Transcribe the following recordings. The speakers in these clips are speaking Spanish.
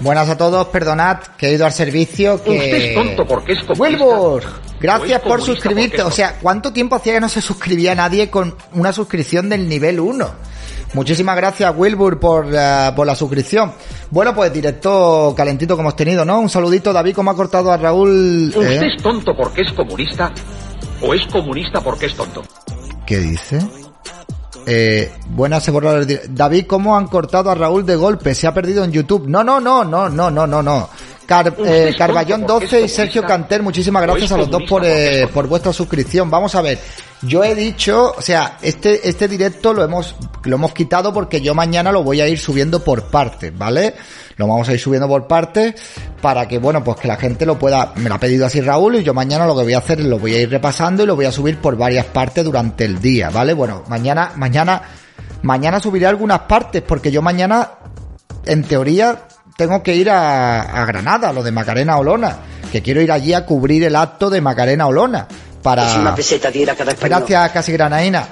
Buenas a todos, perdonad que he ido al servicio que... Usted es tonto porque es comunista. Wilbur, gracias por suscribirte. O sea, ¿cuánto tiempo hacía que no se suscribía nadie con una suscripción del nivel 1? Muchísimas gracias, Wilbur, por, por la suscripción. Bueno, pues directo calentito que hemos tenido, ¿no? Un saludito, David, ¿cómo ha cortado a Raúl? ¿Usted eh? es tonto porque es comunista? ¿O es comunista porque es tonto? ¿Qué dice? Eh, buenas, David, ¿cómo han cortado a Raúl de golpe? Se ha perdido en YouTube. No, no, no, no, no, no, no, no. Car- eh, Carballón tonto porque 12 y Sergio. Canter, muchísimas gracias a los dos por, eh, por vuestra suscripción. Vamos a ver. Yo he dicho, o sea, este, este directo lo hemos, lo hemos quitado porque yo mañana lo voy a ir subiendo por partes, ¿vale? Lo vamos a ir subiendo por partes para que, bueno, pues que la gente lo pueda, me lo ha pedido así Raúl y yo mañana lo que voy a hacer es lo voy a ir repasando y lo voy a subir por varias partes durante el día, ¿vale? Bueno, mañana, mañana, mañana subiré algunas partes porque yo mañana, en teoría, tengo que ir a, a Granada, lo de Macarena Olona, que quiero ir allí a cubrir el acto de Macarena Olona para... Si una peseta diera cada español. Gracias, Casi Granaína.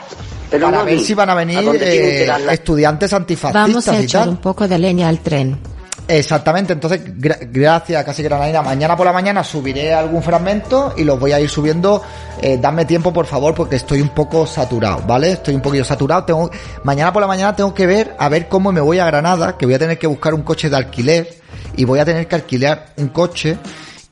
Pero para no a ver mí, si van a a venir eh, estudiantes Vamos antifascistas a y echar tal. un poco de leña al tren. Exactamente, entonces gra- gracias Casi Granaina. Mañana por la mañana subiré algún fragmento y los voy a ir subiendo. Eh, dame tiempo por favor porque estoy un poco saturado, ¿vale? Estoy un poquillo saturado. Tengo mañana por la mañana tengo que ver a ver cómo me voy a Granada, que voy a tener que buscar un coche de alquiler y voy a tener que alquilar un coche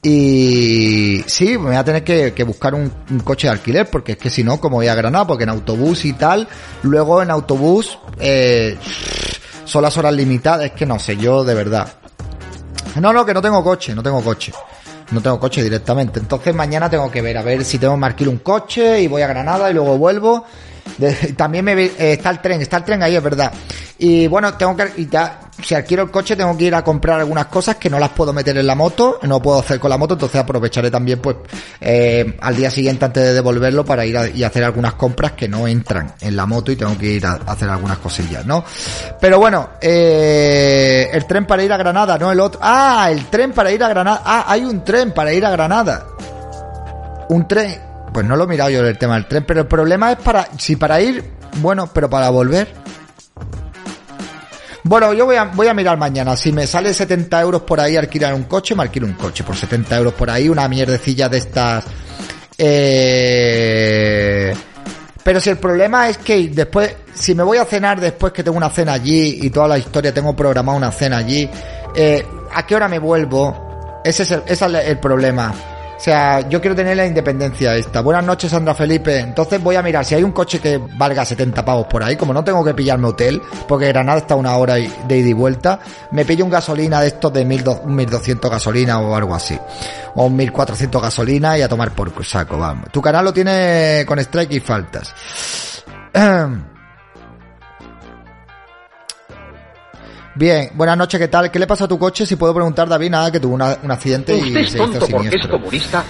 y sí, me voy a tener que, buscar un, coche de alquiler porque es que si no, como voy a Granada, porque en autobús y tal, luego en autobús eh, son las horas limitadas, es que no sé, yo de verdad. No, no, que no tengo coche, no tengo coche. No tengo coche directamente. Entonces mañana tengo que ver, a ver si tengo que alquilar un coche y voy a Granada y luego vuelvo. También me eh, está el tren, está el tren ahí, es verdad. Y bueno, tengo que, y ya, si alquilo el coche tengo que ir a comprar algunas cosas que no las puedo meter en la moto, no puedo hacer con la moto, entonces aprovecharé también pues eh, al día siguiente antes de devolverlo para ir y hacer algunas compras que no entran en la moto y tengo que ir a, a hacer algunas cosillas, ¿no? Pero bueno, eh, el tren para ir a Granada, no el otro. Ah, el tren para ir a Granada. Ah, hay un tren para ir a Granada. Un tren. Pues no lo he mirado yo el tema del tren, pero el problema es para. Si para ir, bueno, pero para volver. Bueno, yo voy a, voy a mirar mañana. Si me sale 70 euros por ahí alquilar un coche, me alquilo un coche por 70 euros por ahí, una mierdecilla de estas. Eh, pero si el problema es que después, si me voy a cenar después que tengo una cena allí y toda la historia, tengo programada una cena allí, eh, ¿a qué hora me vuelvo? Ese es el, ese es el problema. Sea, yo quiero tener la independencia esta. Buenas noches, Sandra Felipe. Entonces voy a mirar si hay un coche que valga 70 pavos por ahí, como no tengo que pillarme hotel, porque Granada está una hora de ida y vuelta, me pillo un gasolina de estos de 1200 gasolina o algo así. O un 1400 gasolina y a tomar por saco, vamos. Tu canal lo tiene con strike y faltas. Bien, buenas noches, ¿qué tal? ¿Qué le pasa a tu coche? Si puedo preguntar, David, nada, que tuvo una- un accidente ¿Usted y es se hizo porque es siniestro. comunista?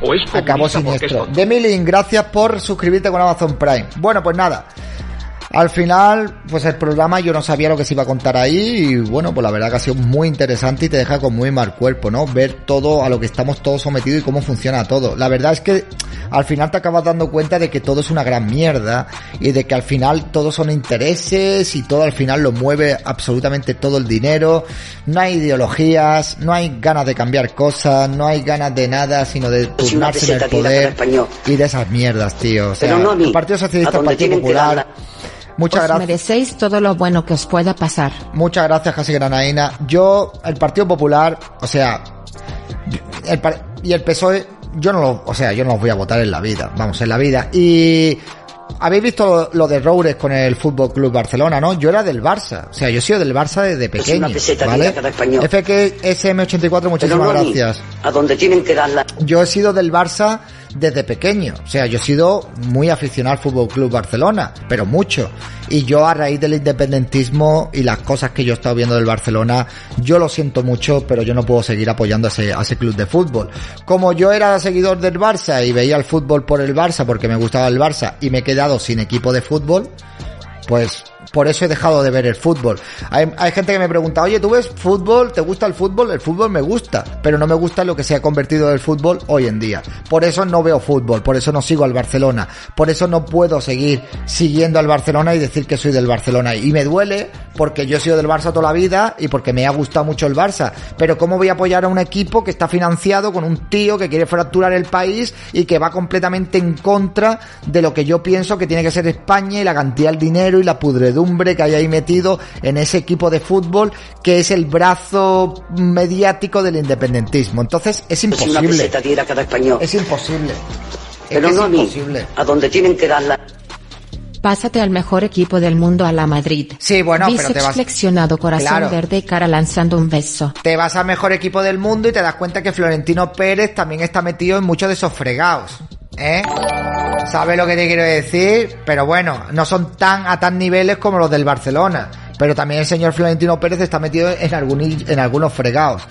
¿O es comunista Acabó siniestro. Demilin, gracias por suscribirte con Amazon Prime. Bueno, pues nada. Al final, pues el programa yo no sabía lo que se iba a contar ahí y bueno, pues la verdad que ha sido muy interesante y te deja con muy mal cuerpo, ¿no? Ver todo a lo que estamos todos sometidos y cómo funciona todo. La verdad es que al final te acabas dando cuenta de que todo es una gran mierda y de que al final todos son intereses y todo al final lo mueve absolutamente todo el dinero. No hay ideologías, no hay ganas de cambiar cosas, no hay ganas de nada, sino de turnarse en el poder y de esas mierdas, tío. O sea, Pero no a mí, el Partido a Socialista, el Partido Popular. Muchas Os gracias. merecéis todo lo bueno que os pueda pasar. Muchas gracias, Casi Granaína. Yo, el Partido Popular, o sea, el y el PSOE, yo no lo, o sea, yo no los voy a votar en la vida, vamos, en la vida. Y habéis visto lo, lo de Roures con el Fútbol Club Barcelona, ¿no? Yo era del Barça, o sea, yo he sido del Barça desde pequeño, una peseta ¿vale? cada español. FKSM84, Pero muchísimas no gracias. A donde tienen que darla. yo he sido del Barça desde pequeño. O sea, yo he sido muy aficionado al Fútbol Club Barcelona, pero mucho. Y yo a raíz del independentismo y las cosas que yo he estado viendo del Barcelona, yo lo siento mucho, pero yo no puedo seguir apoyando a ese, ese club de fútbol. Como yo era seguidor del Barça y veía el fútbol por el Barça porque me gustaba el Barça y me he quedado sin equipo de fútbol, pues por eso he dejado de ver el fútbol. Hay, gente que me pregunta, oye, ¿tú ves fútbol? ¿Te gusta el fútbol? El fútbol me gusta, pero no me gusta lo que se ha convertido el fútbol hoy en día. Por eso no veo fútbol, por eso no sigo al Barcelona, por eso no puedo seguir siguiendo al Barcelona y decir que soy del Barcelona. Y me duele porque yo he sido del Barça toda la vida y porque me ha gustado mucho el Barça. Pero ¿cómo voy a apoyar a un equipo que está financiado con un tío que quiere fracturar el país y que va completamente en contra de lo que yo pienso que tiene que ser España y la cantidad de dinero y la pudredumbre que hay ahí metido en ese equipo de fútbol que es el brazo mediático del independentismo? Entonces es una imposible. peseta tira cada español. Es imposible. Pero no a es mí. imposible. A donde tienen que darla. Pásate al mejor equipo del mundo a la Madrid. Sí, bueno, pero te vas- flexionado corazón Claro. verde cara lanzando un beso. te vas al mejor equipo del mundo y te das cuenta que Florentino Pérez también está metido en muchos de esos fregados. ¿Eh? ¿Sabes lo que te quiero decir? Pero bueno, no son tan a tan niveles como los del Barcelona. Pero también el señor Florentino Pérez está metido en, algún, en algunos fregados.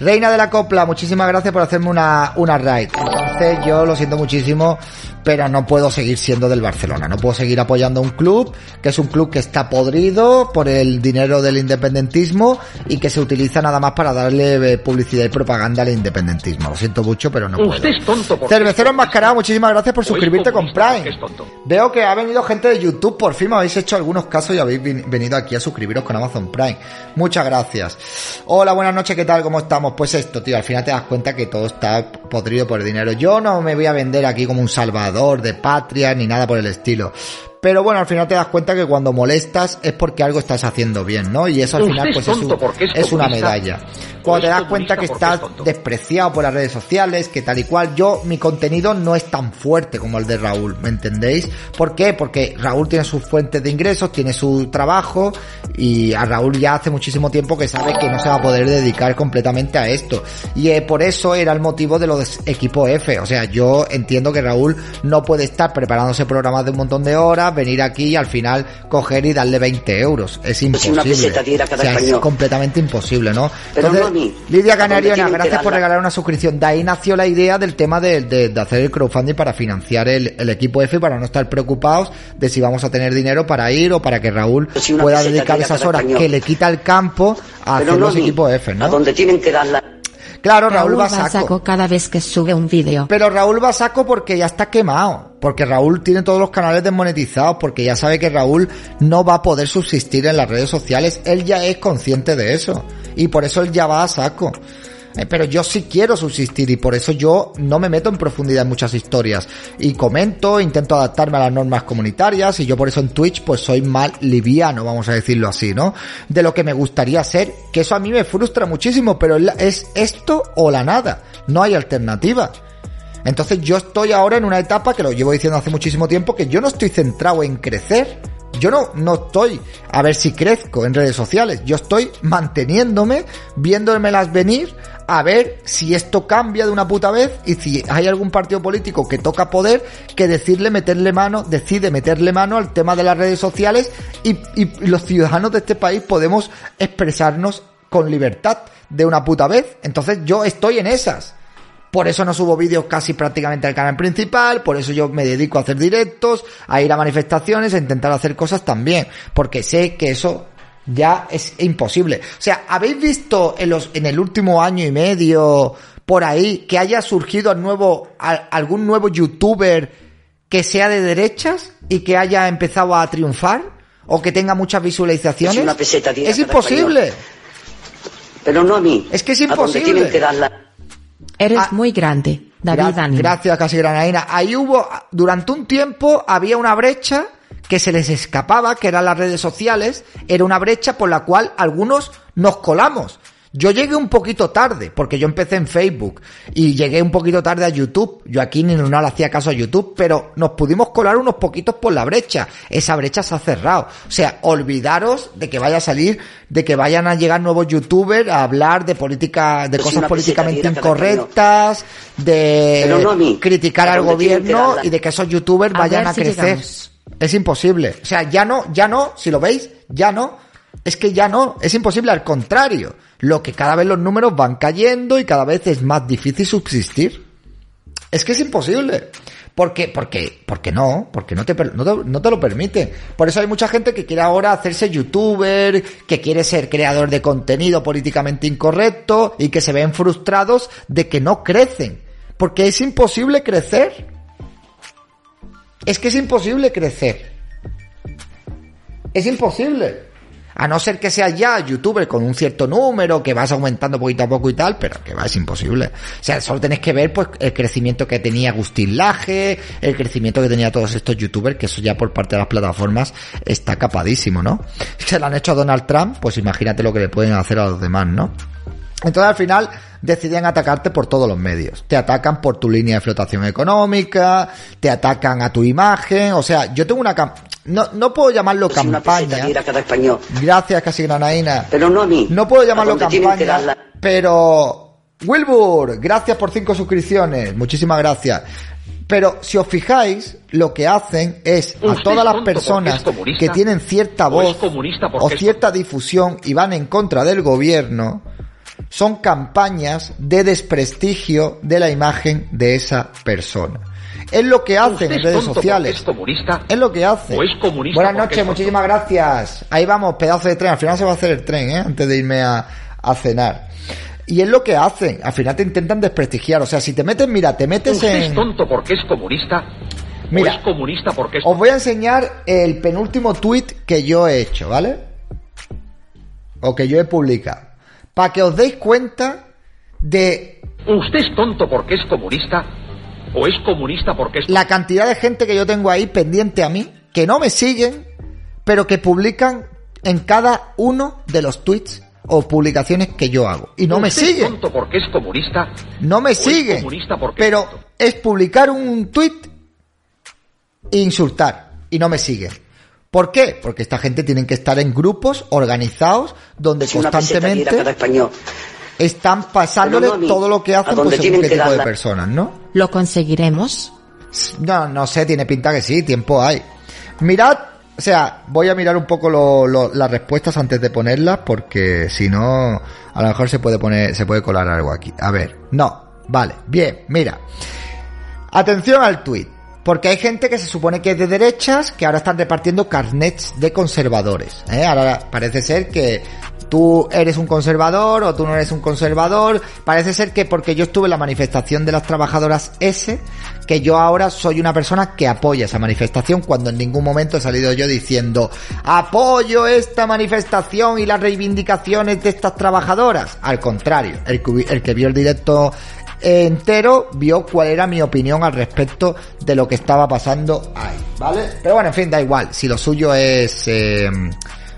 Reina de la Copla, muchísimas gracias por hacerme una, una raid. Entonces yo lo siento muchísimo, pero no puedo seguir siendo del Barcelona. No puedo seguir apoyando a un club, que es un club que está podrido por el dinero del independentismo y que se utiliza nada más para darle eh, publicidad y propaganda al independentismo. Lo siento mucho, pero no puedo. Usted es tonto Cervecero enmascarado, muchísimas gracias por suscribirte con Prime. Veo que ha venido gente de YouTube, por fin me habéis hecho algunos casos y habéis venido aquí a suscribiros con Amazon Prime. Muchas gracias. Hola, buenas noches, ¿qué tal? ¿Cómo estamos? Pues esto, tío, al final te das cuenta que todo está podrido por dinero. Yo no me voy a vender aquí como un salvador de patria ni nada por el estilo. Pero bueno, al final te das cuenta que cuando molestas es porque algo estás haciendo bien, ¿no? Y eso al final es pues es, un- es una medalla. Cuando te das cuenta que estás despreciado por las redes sociales, que tal y cual, yo, mi contenido no es tan fuerte como el de Raúl, ¿me entendéis? ¿Por qué? Porque Raúl tiene sus fuentes de ingresos, tiene su trabajo y a Raúl ya hace muchísimo tiempo que sabe que no se va a poder dedicar completamente a esto. Y eh, por eso era el motivo de lo de equipo F. O sea, yo entiendo que Raúl no puede estar preparándose programas de un montón de horas, venir aquí y al final coger y darle 20 euros. Es Si una imposible. cada O sea, es completamente imposible, ¿no? Pero Entonces, no a mí. Lidia ¿A Canariona, gracias por regalar una suscripción. De ahí nació la idea del tema de, de- de hacer el crowdfunding para financiar el, el equipo F para no estar preocupados de si vamos a tener dinero para ir o para que Raúl Si una pueda dedicar esas horas que le quita el campo a Pero hacer no a los mí. equipos F, A ¿no? donde tienen que darla. Claro, Raúl, Raúl va va a a saco. saco cada vez que sube un vídeo. Pero Raúl va a saco porque ya está quemado. Porque Raúl tiene todos los canales desmonetizados. Porque ya sabe que Raúl no va a poder subsistir en las redes sociales. Él ya es consciente de eso. Y por eso él ya va a saco. Eh, Pero yo sí quiero subsistir y por eso yo no me meto en profundidad en muchas historias. Y comento, intento adaptarme a las normas comunitarias y yo por eso en Twitch pues soy más liviano, vamos a decirlo así, ¿no? De lo que me gustaría ser, que eso a mí me frustra muchísimo, pero es esto o la nada. No hay alternativa. Entonces yo estoy ahora en una etapa que lo llevo diciendo hace muchísimo tiempo, que yo no estoy centrado en crecer. Yo no, no estoy a ver si crezco en redes sociales. Yo estoy manteniéndome, viéndomelas venir, a ver si esto cambia de una puta vez y si hay algún partido político que toca poder que decirle meterle mano, decide meterle mano al tema de las redes sociales y, y los ciudadanos de este país podemos expresarnos con libertad de una puta vez. Entonces yo estoy en esas. Por eso no subo vídeos casi prácticamente al canal principal, por eso yo me dedico a hacer directos, a ir a manifestaciones, a intentar hacer cosas también, porque sé que eso ya es imposible. O sea, ¿habéis visto en los en el último año y medio por ahí que haya surgido nuevo algún nuevo youtuber que sea de derechas y que haya empezado a triunfar o que tenga muchas visualizaciones? Es, imposible. Pero no a mí. Es que es imposible. Eres ah, muy grande, David Dani. Gracias, casi granaina. Ahí hubo, durante un tiempo había una brecha que se les escapaba, que eran las redes sociales, era una brecha por la cual algunos nos colamos. Yo llegué un poquito tarde, porque yo empecé en Facebook y llegué un poquito tarde a YouTube. Yo aquí ni no le hacía caso a YouTube, pero nos pudimos colar unos poquitos por la brecha. Esa brecha se ha cerrado. O sea, olvidaros de que vaya a salir, de que vayan a llegar nuevos youtubers a hablar de política, de cosas políticamente incorrectas, de criticar al gobierno y de que esos youtubers vayan a crecer. Es imposible. O sea, ya no, ya no, si lo veis, ya no. Es que ya no, es imposible, al contrario. Lo que cada vez los números van cayendo y cada vez es más difícil subsistir. Es que es imposible. Porque, porque, porque no, porque no te, no te, lo permite. Por eso hay mucha gente que quiere ahora hacerse youtuber, que quiere ser creador de contenido políticamente incorrecto y que se ven frustrados de que no crecen. Porque es imposible crecer. Es que es imposible crecer. Es imposible. A no ser que seas ya youtuber con un cierto número, que vas aumentando poquito a poco y tal, pero que va, es imposible. O sea, solo tenés que ver pues el crecimiento que tenía Agustín Laje, el crecimiento que tenía todos estos youtubers, que eso ya por parte de las plataformas está capadísimo, ¿no? Se lo han hecho a Donald Trump, pues imagínate lo que le pueden hacer a los demás, ¿no? Entonces al final deciden atacarte por todos los medios. Te atacan por tu línea de flotación económica, te atacan a tu imagen, o sea, yo tengo una no, no puedo llamarlo campaña. Gracias, casi granaina. Pero no a mí. No puedo llamarlo campaña, pero Wilbur, gracias por cinco suscripciones, muchísimas gracias. Pero si os fijáis, lo que hacen es a todas las personas que tienen cierta voz o cierta difusión y van en contra del gobierno, son campañas de desprestigio de la imagen de esa persona. Es lo que hacen en redes sociales. Es, comunista, es lo que hacen. Buenas noches, muchísimas gracias. Ahí vamos, pedazo de tren. Al final se va a hacer el tren, ¿eh? Antes de irme a, a cenar. Y es lo que hacen. Al final te intentan desprestigiar. O sea, si te metes, mira, te metes ¿Usted en. es tonto porque es comunista? Mira, es comunista porque es... Os voy a enseñar el penúltimo tweet que yo he hecho, ¿vale? O que yo he publicado para que os deis cuenta de... ¿Usted es tonto porque es comunista? ¿O es comunista porque es... La cantidad de gente que yo tengo ahí pendiente a mí, que no me siguen, pero que publican en cada uno de los tweets o publicaciones que yo hago. Y no me siguen. Es tonto porque es comunista? No me siguen. comunista porque pero es publicar un tweet e insultar. Y no me siguen. ¿Por qué? Porque esta gente tiene que estar en grupos organizados donde constantemente están pasándole todo lo que hacen pues, según qué tipo de personas, ¿no? ¿Lo conseguiremos? No, no sé, tiene pinta que sí, tiempo hay. Mirad, o sea, voy a mirar un poco las respuestas antes de ponerlas porque si no, a lo mejor se puede poner, se puede colar algo aquí. A ver, no, vale, bien, mira. Atención al tweet. Porque hay gente que se supone que es de derechas que ahora están repartiendo carnets de conservadores. ¿eh? Ahora parece ser que tú eres un conservador o tú no eres un conservador. Parece ser que porque yo estuve en la manifestación de las trabajadoras S, que yo ahora soy una persona que apoya esa manifestación cuando en ningún momento he salido yo diciendo apoyo esta manifestación y las reivindicaciones de estas trabajadoras. Al contrario, el que vio el directo entero vio cuál era mi opinión al respecto de lo que estaba pasando ahí, ¿vale? Pero bueno, en fin, da igual. Si lo suyo es... Eh,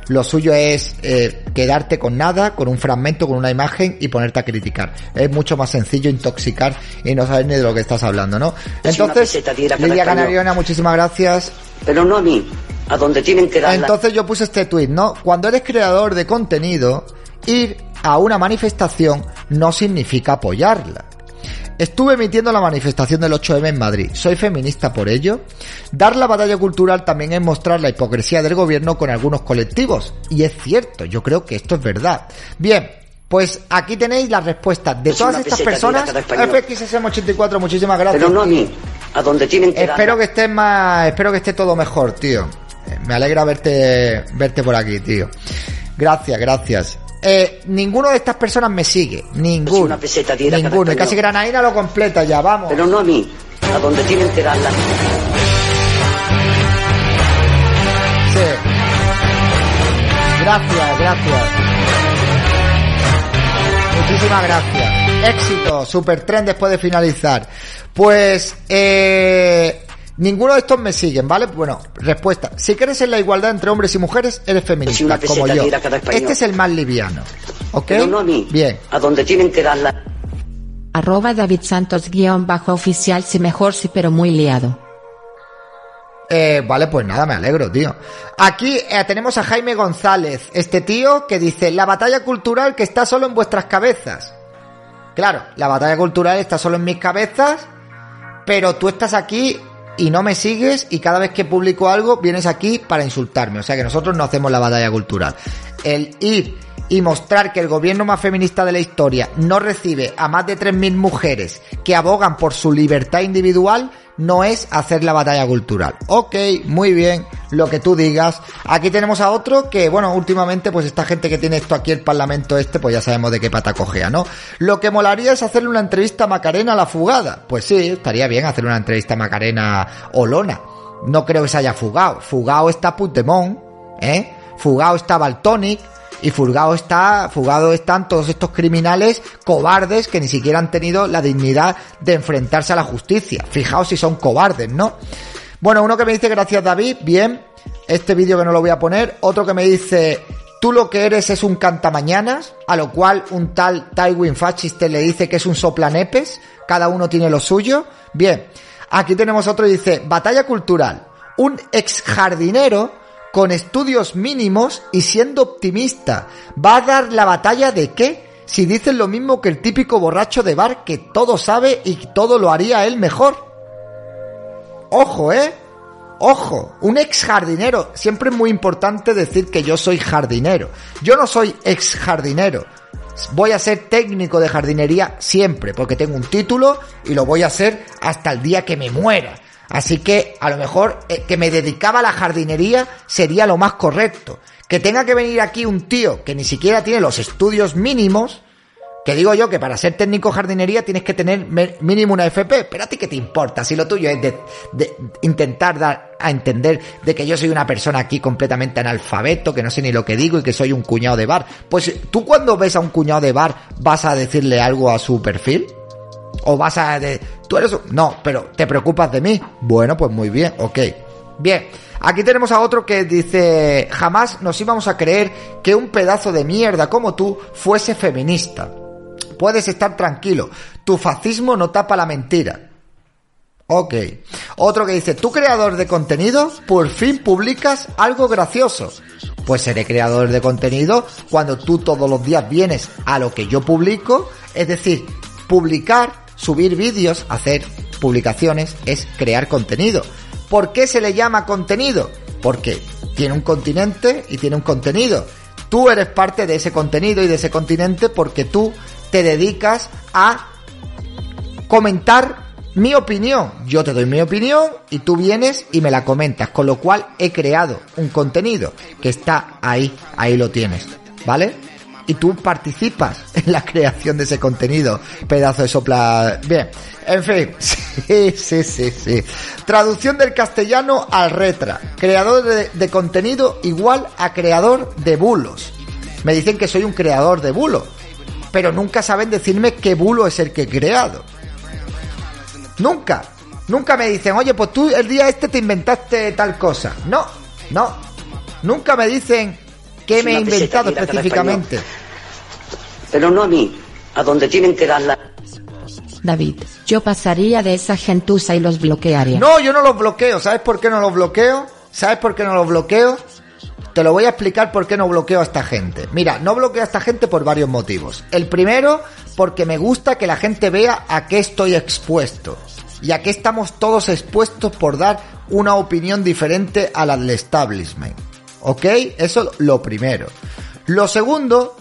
lo suyo es eh, quedarte con nada, con un fragmento, con una imagen y ponerte a criticar. Es mucho más sencillo intoxicar y no saber ni de lo que estás hablando, ¿no? Entonces, Lidia Canariona, muchísimas gracias. Pero no a mí, a donde tienen que dar. Entonces yo puse este tweet, ¿no? Cuando eres creador de contenido, ir a una manifestación no significa apoyarla. Estuve emitiendo la manifestación del 8M en Madrid. Soy feminista por ello. Dar la batalla cultural también es mostrar la hipocresía del gobierno con algunos colectivos. Y es cierto, yo creo que esto es verdad. Bien, pues aquí tenéis la respuesta de todas estas personas. FXSM84, muchísimas gracias. Pero no a mí, a donde tienen que Espero que esté más, espero que esté todo mejor, tío. Eh, me alegra verte, verte por aquí, tío. Gracias, gracias. Eh, ninguno de estas personas me sigue. Ninguno. ninguno. Y casi Granaina lo completa ya, vamos. Pero no a mí. A donde tienen que darla. Sí. Gracias, gracias. Muchísimas gracias. Éxito, super tren después de finalizar. Pues, eh, Ninguno de estos me siguen, ¿vale? Bueno, respuesta. Si crees en la igualdad entre hombres y mujeres, eres feminista, como yo. Este es el más liviano. ¿Ok? no a mí. Bien. A donde tienen que darla. Arroba David Santos guion bajo oficial, si mejor, sí, pero muy liado. Eh, vale, pues nada, me alegro, tío. Aquí eh, tenemos a Jaime González, este tío que dice, la batalla cultural que está solo en vuestras cabezas. Claro, la batalla cultural está solo en mis cabezas, pero tú estás aquí y no me sigues y cada vez que publico algo vienes aquí para insultarme. O sea que nosotros no hacemos la batalla cultural. El ir y mostrar que el gobierno más feminista de la historia no recibe a más de 3.000 mujeres que abogan por su libertad individual no es hacer la batalla cultural. Ok, muy bien, lo que tú digas. Aquí tenemos a otro que, bueno, últimamente, pues esta gente que tiene esto aquí, el parlamento este, pues ya sabemos de qué pata cogea, ¿no? Lo que molaría es hacerle una entrevista a Macarena a la fugada. Pues sí, estaría bien hacerle una entrevista a Macarena Olona. No creo que se haya fugado. Fugado está Puigdemont, ¿eh? Fugado está Baltonic y fugado está, fugado están todos estos criminales cobardes que ni siquiera han tenido la dignidad de enfrentarse a la justicia. Fijaos si son cobardes, ¿no? Bueno, uno que me dice gracias David, bien, este vídeo que no lo voy a poner, otro que me dice tú lo que eres es un cantamañanas, a lo cual un tal Tywin Fachiste le dice que es un soplanepes, cada uno tiene lo suyo. Bien, aquí tenemos otro y dice, batalla cultural, un ex jardinero con estudios mínimos y siendo optimista. ¿Va a dar la batalla de qué? Si dicen lo mismo que el típico borracho de bar que todo sabe y todo lo haría él mejor. Ojo, ¿eh? Ojo, un ex jardinero. Siempre es muy importante decir que yo soy jardinero. Yo no soy ex jardinero. Voy a ser técnico de jardinería siempre, porque tengo un título y lo voy a hacer hasta el día que me muera. Así que a lo mejor eh, que me dedicaba a la jardinería sería lo más correcto. Que tenga que venir aquí un tío que ni siquiera tiene los estudios mínimos, que digo yo que para ser técnico jardinería tienes que tener mínimo una FP, pero a ti qué te importa si lo tuyo es de, intentar dar a entender de que yo soy una persona aquí completamente analfabeto, que no sé ni lo que digo y que soy un cuñado de bar. Pues tú cuando ves a un cuñado de bar vas a decirle algo a su perfil. ¿O vas a... ¿Tú eres... No, pero ¿te preocupas de mí? Bueno, pues muy bien, ok. Bien, aquí tenemos a otro que dice, jamás nos íbamos a creer que un pedazo de mierda como tú fuese feminista. Puedes estar tranquilo, tu fascismo no tapa la mentira. Ok. Otro que dice, tú creador de contenido, por fin publicas algo gracioso. Pues seré creador de contenido cuando tú todos los días vienes a lo que yo publico, es decir, publicar subir vídeos, hacer publicaciones, es crear contenido. ¿Por qué se le llama contenido? Porque tiene un continente y tiene un contenido. Tú eres parte de ese contenido y de ese continente porque tú te dedicas a comentar mi opinión. Yo te doy mi opinión y tú vienes y me la comentas. Con lo cual he creado un contenido que está ahí, ahí lo tienes. ¿Vale? Y tú participas en la creación de ese contenido. Pedazo de sopla. Bien, en fin, sí, sí, sí, sí. Traducción del castellano al retra. Creador de, contenido igual a creador de bulos. Me dicen que soy un creador de bulos, pero nunca saben decirme qué bulo es el que he creado. Nunca. Nunca me dicen, oye, pues tú el día este te inventaste tal cosa. No, no. Nunca me dicen, ¿Qué me he inventado específicamente? Pero no a mí, a donde tienen que darla. David, yo pasaría de esa gentuza y los bloquearía. No, yo no los bloqueo. ¿Sabes por qué no los bloqueo? ¿Sabes por qué no los bloqueo? Te lo voy a explicar por qué no bloqueo a esta gente. Mira, no bloqueo a esta gente por varios motivos. El primero, porque me gusta que la gente vea a qué estoy expuesto. Y a qué estamos todos expuestos por dar una opinión diferente a la del establishment. ¿Ok? Eso lo primero. Lo segundo,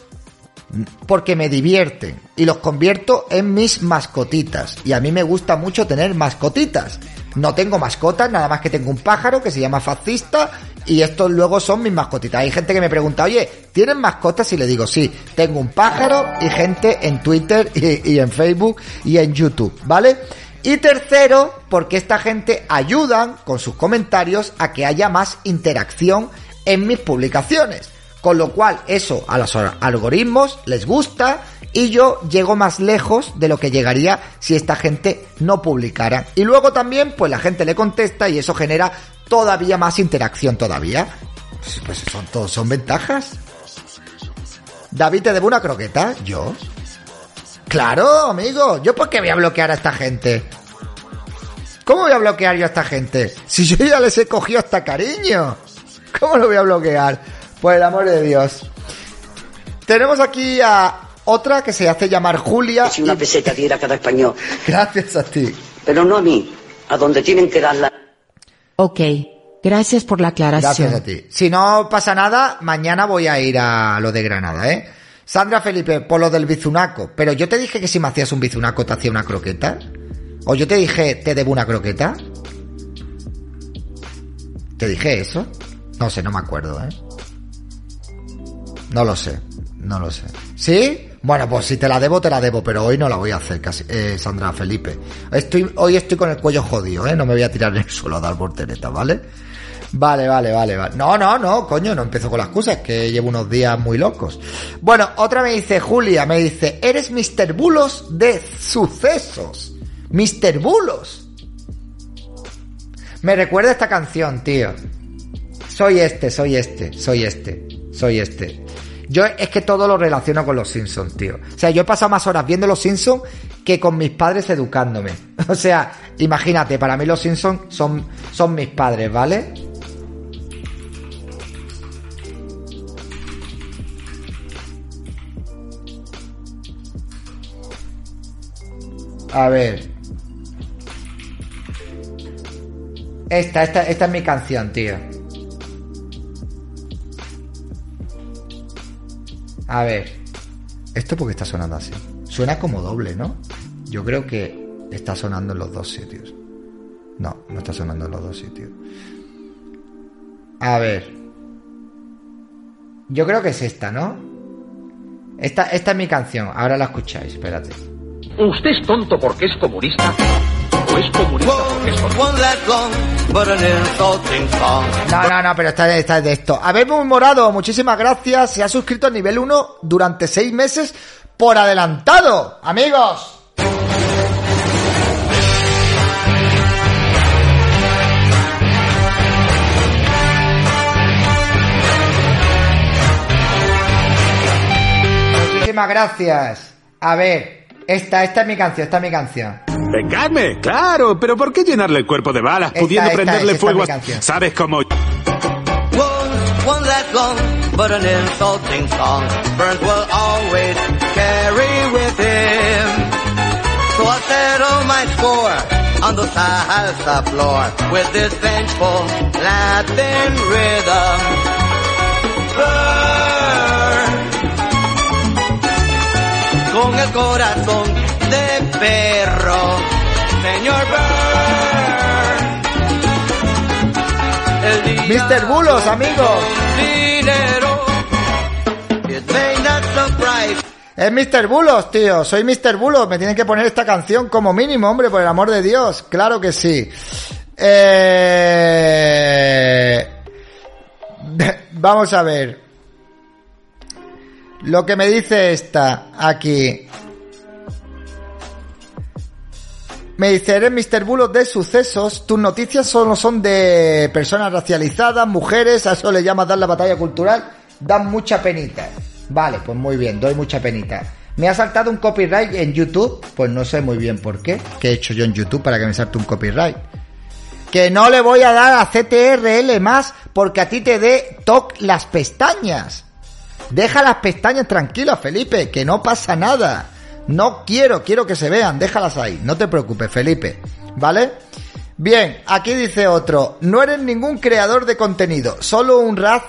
porque me divierten y los convierto en mis mascotitas. Y a mí me gusta mucho tener mascotitas. No tengo mascotas, nada más que tengo un pájaro que se llama fascista y estos luego son mis mascotitas. Hay gente que me pregunta, oye, ¿tienen mascotas? Y le digo, sí, tengo un pájaro y gente en Twitter y, y en Facebook y en YouTube, ¿vale? Y tercero, porque esta gente ayudan con sus comentarios a que haya más interacción en mis publicaciones. Con lo cual, eso a los algoritmos les gusta y yo llego más lejos de lo que llegaría si esta gente no publicara. Y luego también, pues la gente le contesta y eso genera todavía más interacción todavía. Pues, pues son, todos son ventajas. David, ¿te debo una croqueta? ¿Yo? Claro, amigo. ¿Yo por qué voy a bloquear a esta gente? ¿Cómo voy a bloquear yo a esta gente? Si yo ya les he cogido hasta cariño. ¿Cómo lo voy a bloquear? Por el amor de Dios. Tenemos aquí a otra que se hace llamar Julia. Si una y- peseta diera cada español. Gracias a ti. Pero no a mí, a donde tienen que darla. Ok, gracias por la aclaración. Gracias a ti. Si no pasa nada, mañana voy a ir a lo de Granada, ¿eh? Sandra Felipe, por lo del bizunaco. Pero yo te dije que si me hacías un bizunaco te hacía una croqueta. O yo te dije, te debo una croqueta. ¿Te dije eso? No sé, no me acuerdo, ¿eh? No lo sé, no lo sé. ¿Sí? Bueno, pues si te la debo, te la debo, pero hoy no la voy a hacer, casi, eh, Sandra Felipe. Estoy, hoy estoy con el cuello jodido, ¿eh? No me voy a tirar en el suelo a dar volteretas, ¿vale? Vale, vale, vale, vale. No, no, no, coño, no empiezo con las cosas, que llevo unos días muy locos. Bueno, otra me dice, Julia, me dice, eres Mr. Bulos de sucesos. Mr. Bulos. Me recuerda esta canción, tío. Soy este, soy este, soy este, soy este. Yo es que todo lo relaciono con los Simpsons, tío. O sea, yo he pasado más horas viendo los Simpsons que con mis padres educándome. O sea, imagínate, para mí los Simpsons son, son mis padres, ¿vale? A ver. Esta, esta, esta es mi canción, tío. A ver. ¿Esto porque está sonando así? Suena como doble, ¿no? Yo creo que está sonando en los dos sitios. No, no está sonando en los dos sitios. A ver. Yo creo que es esta, ¿no? Esta, esta es mi canción. Ahora la escucháis, espérate. ¿Usted es tonto porque es comunista? ¿O es comunista porque es comunista? One that long, but an insulting song. No, no, no, pero esta, esta es de esto. Habemos morado, muchísimas gracias. Se ha suscrito al nivel 1 durante 6 meses por adelantado, amigos. Muchísimas gracias. A ver, esta, esta es mi canción, esta es mi canción. Vengadme, claro, pero ¿por qué llenarle el cuerpo de balas Esta, pudiendo esta prenderle esta fuego? a-. ¿Sabes cómo? One, one that long, but an insulting song. Burns will always carry with him. So I settle my score on the salsa floor with this vengeful Latin rhythm. Burn. Con el corazón de perro, señor Mr. Bulos, amigos. dinero. It may not surprise Es Mr. Bulos, tío. Soy Mr. Bulos. Me tienen que poner esta canción como mínimo, hombre, por el amor de Dios. Claro que sí. Eh... Vamos a ver. Lo que me dice esta aquí. Me dice, eres Mr. Bulos de sucesos. Tus noticias solo son de personas racializadas, mujeres. A eso le llamas dar la batalla cultural. dan mucha penita. Vale, pues muy bien, doy mucha penita. ¿Me ha saltado un copyright en YouTube? Pues no sé muy bien por qué. ¿Qué he hecho yo en YouTube para que me salte un copyright? Que no le voy a dar a CTRL más porque a ti te dé toc las pestañas. Deja las pestañas tranquilas, Felipe, que no pasa nada. No quiero, quiero que se vean, déjalas ahí. No te preocupes, Felipe. ¿Vale? Bien, aquí dice otro, no eres ningún creador de contenido, solo un raz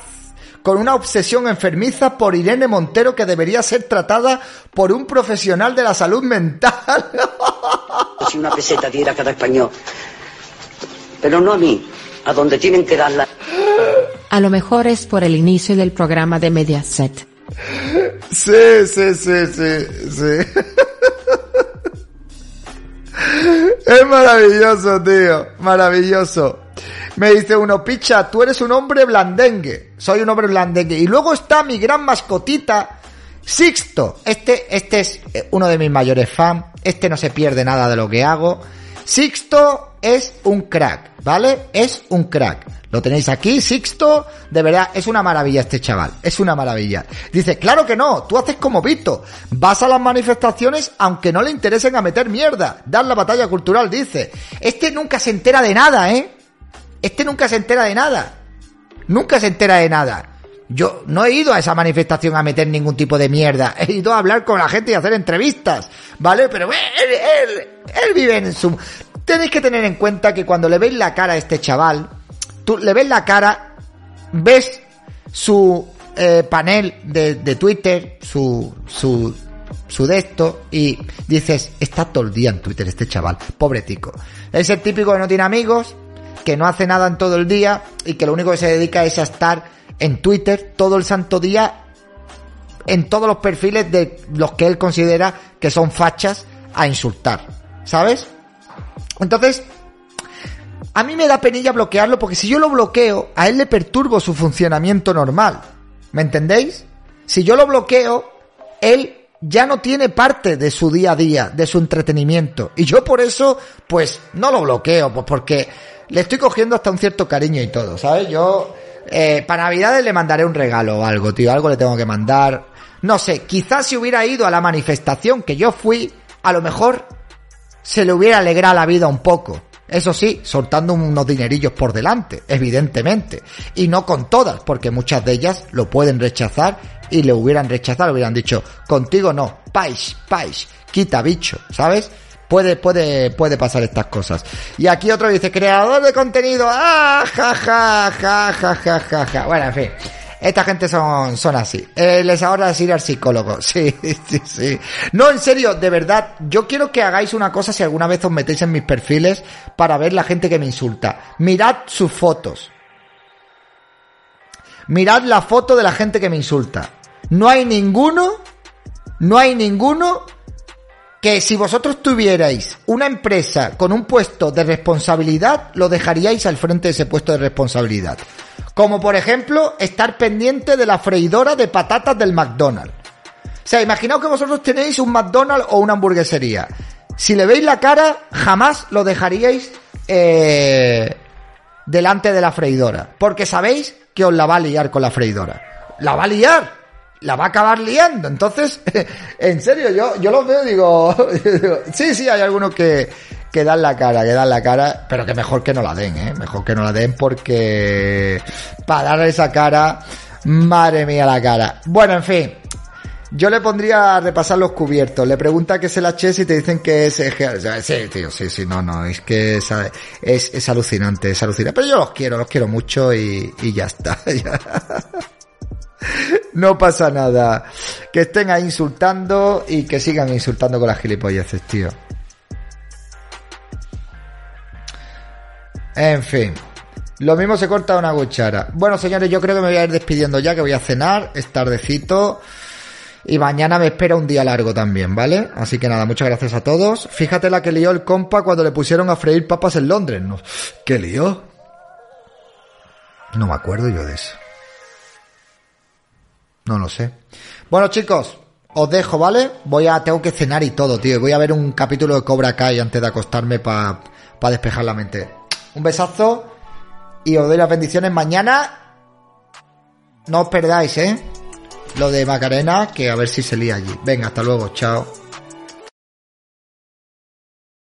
con una obsesión enfermiza por Irene Montero que debería ser tratada por un profesional de la salud mental. Si una peseta diera cada español. Pero no a mí, a donde tienen que darla. A lo mejor es por el inicio del programa de Mediaset. Sí, sí, sí, sí, sí. Es maravilloso, tío. Maravilloso. Me dice uno, picha, tú eres un hombre blandengue. Soy un hombre blandengue. Y luego está mi gran mascotita, Sixto. Este, este es eh, uno de mis mayores fans. Este no se pierde nada de lo que hago. Sixto es un crack, ¿vale? Es un crack. Lo tenéis aquí, Sixto. De verdad, es una maravilla este chaval. Es una maravilla. Dice, claro que no, tú haces como Vito. Vas a las manifestaciones aunque no le interesen a meter mierda. Dar la batalla cultural, dice. Este nunca se entera de nada, ¿eh? Este nunca se entera de nada. Nunca se entera de nada. Yo no he ido a esa manifestación a meter ningún tipo de mierda. He ido a hablar con la gente y a hacer entrevistas. ¿Vale? Pero él, él, vive en su... Tenéis que tener en cuenta que cuando le veis la cara a este chaval, tú le ves la cara, ves su eh, panel de, de, Twitter, su, su, su de esto, y dices, está todo el día en Twitter este chaval, pobre tico. Es el típico que no tiene amigos, que no hace nada en todo el día y que lo único que se dedica es a estar en Twitter todo el santo día en todos los perfiles de los que él considera que son fachas a insultar. ¿Sabes? Entonces, a mí me da penilla bloquearlo porque si yo lo bloqueo, a él le perturbo su funcionamiento normal. ¿Me entendéis? Si yo lo bloqueo, él ya no tiene parte de su día a día, de su entretenimiento. Y yo por eso, pues, no lo bloqueo, pues porque le estoy cogiendo hasta un cierto cariño y todo, ¿sabes? Yo, eh, para Navidades le mandaré un regalo o algo, tío, algo le tengo que mandar. No sé, quizás si hubiera ido a la manifestación que yo fui, a lo mejor se le hubiera alegrado la vida un poco. Eso sí, soltando unos dinerillos por delante, evidentemente. Y no con todas, porque muchas de ellas lo pueden rechazar y le hubieran rechazado, hubieran dicho, contigo no, pais, pais, quita bicho, ¿sabes? Puede, puede, puede pasar estas cosas. Y aquí otro dice, creador de contenido, ah, ja, ja, ja, ja, ja, ja, ja. Bueno, en fin. Esta gente son, son así. Eh, les ahora es ir al psicólogo. Sí, sí, sí. No, en serio, de verdad, yo quiero que hagáis una cosa si alguna vez os metéis en mis perfiles para ver la gente que me insulta. Mirad sus fotos. Mirad la foto de la gente que me insulta. No hay ninguno, no hay ninguno que si vosotros tuvierais una empresa con un puesto de responsabilidad, lo dejaríais al frente de ese puesto de responsabilidad. Como por ejemplo, estar pendiente de la freidora de patatas del McDonald's. O sea, imaginaos que vosotros tenéis un McDonald's o una hamburguesería. Si le veis la cara, jamás lo dejaríais eh, delante de la freidora. Porque sabéis que os la va a liar con la freidora. La va a liar la va a acabar liando. Entonces, en serio, yo, yo los veo y digo, sí, sí, hay algunos que, que dan la cara, que dan la cara, pero que mejor que no la den, ¿eh? Mejor que no la den porque para dar esa cara, madre mía la cara. Bueno, en fin. Yo le pondría a repasar los cubiertos. Le pregunta qué es el HS y te dicen que es... Sí, tío, sí, sí, no, no, es que es, es, es alucinante, es alucinante. Pero yo los quiero, los quiero mucho y, y ya está. No pasa nada. Que estén ahí insultando y que sigan insultando con las gilipolleces, tío. En fin. Lo mismo se corta una cuchara. Bueno, señores, yo creo que me voy a ir despidiendo ya, que voy a cenar, es tardecito. Y mañana me espera un día largo también, ¿vale? Así que nada, muchas gracias a todos. Fíjate la que lió el compa cuando le pusieron a freír papas en Londres. ¿no? ¿Qué lió? No me acuerdo yo de eso. No lo sé. Bueno, chicos, os dejo, ¿vale? Voy a, tengo que cenar y todo, tío. Voy a ver un capítulo de Cobra Kai antes de acostarme para despejar la mente. Un besazo y os doy las bendiciones mañana. no os perdáis, ¿eh? Lo de Macarena, que a ver si se lía allí. Venga, hasta luego, chao.